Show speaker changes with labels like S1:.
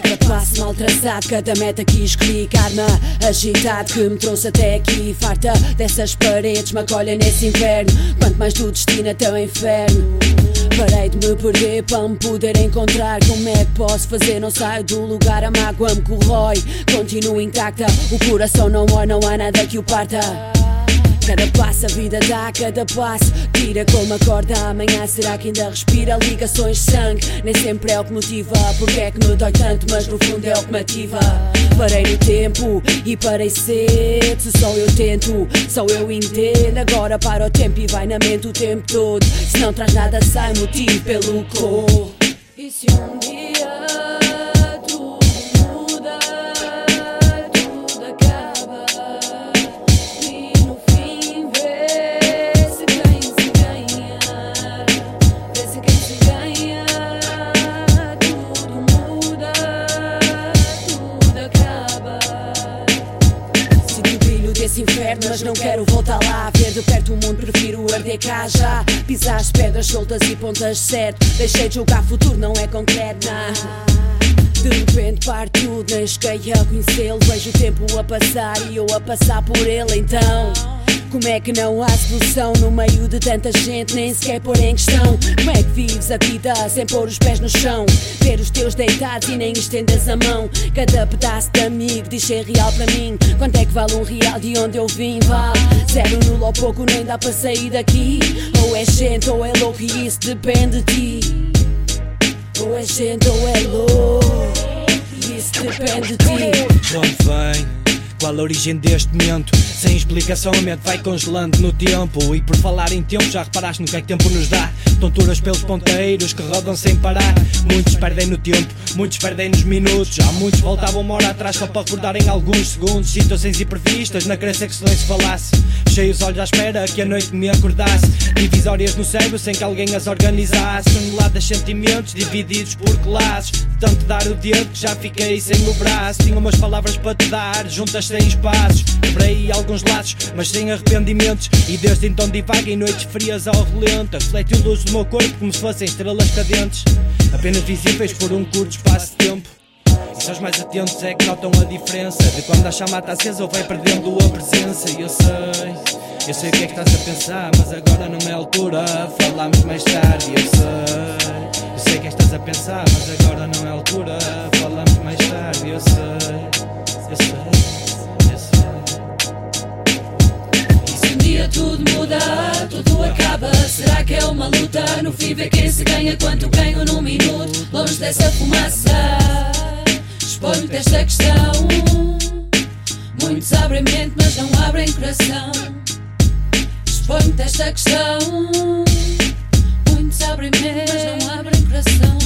S1: Cada passo mal traçado, cada meta que escolhi Karma. Agitado que me trouxe até aqui Farta. Dessas paredes, me acolhem nesse inverno Quanto mais tu destina até o inferno Parei de me perder para me poder encontrar Como é que posso fazer? Não saio do lugar, a mágoa me corrói Continuo intacta, o coração não há, não há nada que o parta Cada passo a vida dá, cada passo tira como acorda amanhã. Será que ainda respira ligações de sangue? Nem sempre é o que motiva. Porque é que me dói tanto, mas no fundo é o que me ativa. Parei no tempo e parei cedo. Se só eu tento, só eu entendo. Agora para o tempo e vai na mente o tempo todo. Se não traz nada, sai motivo pelo cor. E se um dia inferno, mas não quero voltar lá. Ver de perto o mundo, prefiro arder cá já. Pisar as pedras soltas e pontas certo. Deixei de julgar futuro, não é concreto, não. De repente parte tudo, nem cheguei a conhecê-lo. Vejo o tempo a passar e eu a passar por ele então como é que não há solução no meio de tanta gente, nem sequer pôr em questão? Como é que vives a vida sem pôr os pés no chão? Ver os teus deitados e nem estendas a mão. Cada pedaço de amigo diz ser real para mim. Quanto é que vale um real de onde eu vim? Vale zero, nulo ou pouco, nem dá para sair daqui. Ou é gente ou é louco e isso depende de ti. Ou é gente ou é louco, isso depende de ti.
S2: De onde vem? Qual a origem deste momento? Sem explicação, a mente vai congelando no tempo. E por falar em tempo, já reparaste no que é que tempo nos dá? Tonturas pelos ponteiros que rodam sem parar. Muitos perdem no tempo, muitos perdem nos minutos. Já muitos voltavam uma hora atrás só para recordarem alguns segundos. Situações imprevistas, na crença que silêncio falasse. Cheios olhos à espera que a noite me acordasse. Divisórias no cérebro sem que alguém as organizasse. Toneladas de sentimentos divididos por classes. Tanto dar o dedo que já fiquei sem o braço. Tinha umas palavras para te dar, juntas sem espaços. Quebrei alguns laços, mas sem arrependimentos. E desde então divago em noites frias ao relento. Reflete a luz do meu corpo como se fossem estrelas cadentes. Apenas visíveis por um curto espaço de tempo. E só os mais atentos é que notam a diferença De quando a chama está acesa ou vai perdendo a presença E eu sei, eu sei o que é que estás a pensar Mas agora não é altura, falamos mais tarde Eu sei, eu sei o que é que estás a pensar Mas agora não é altura,
S1: tudo muda, tudo acaba. Será que é uma luta? No fim vê quem se ganha Quanto ganho num minuto. Longe dessa fumaça Exponho-te esta questão. Muitos abrem mente mas não abrem coração. Exponho-te esta questão. Muitos abrem mente mas não abrem coração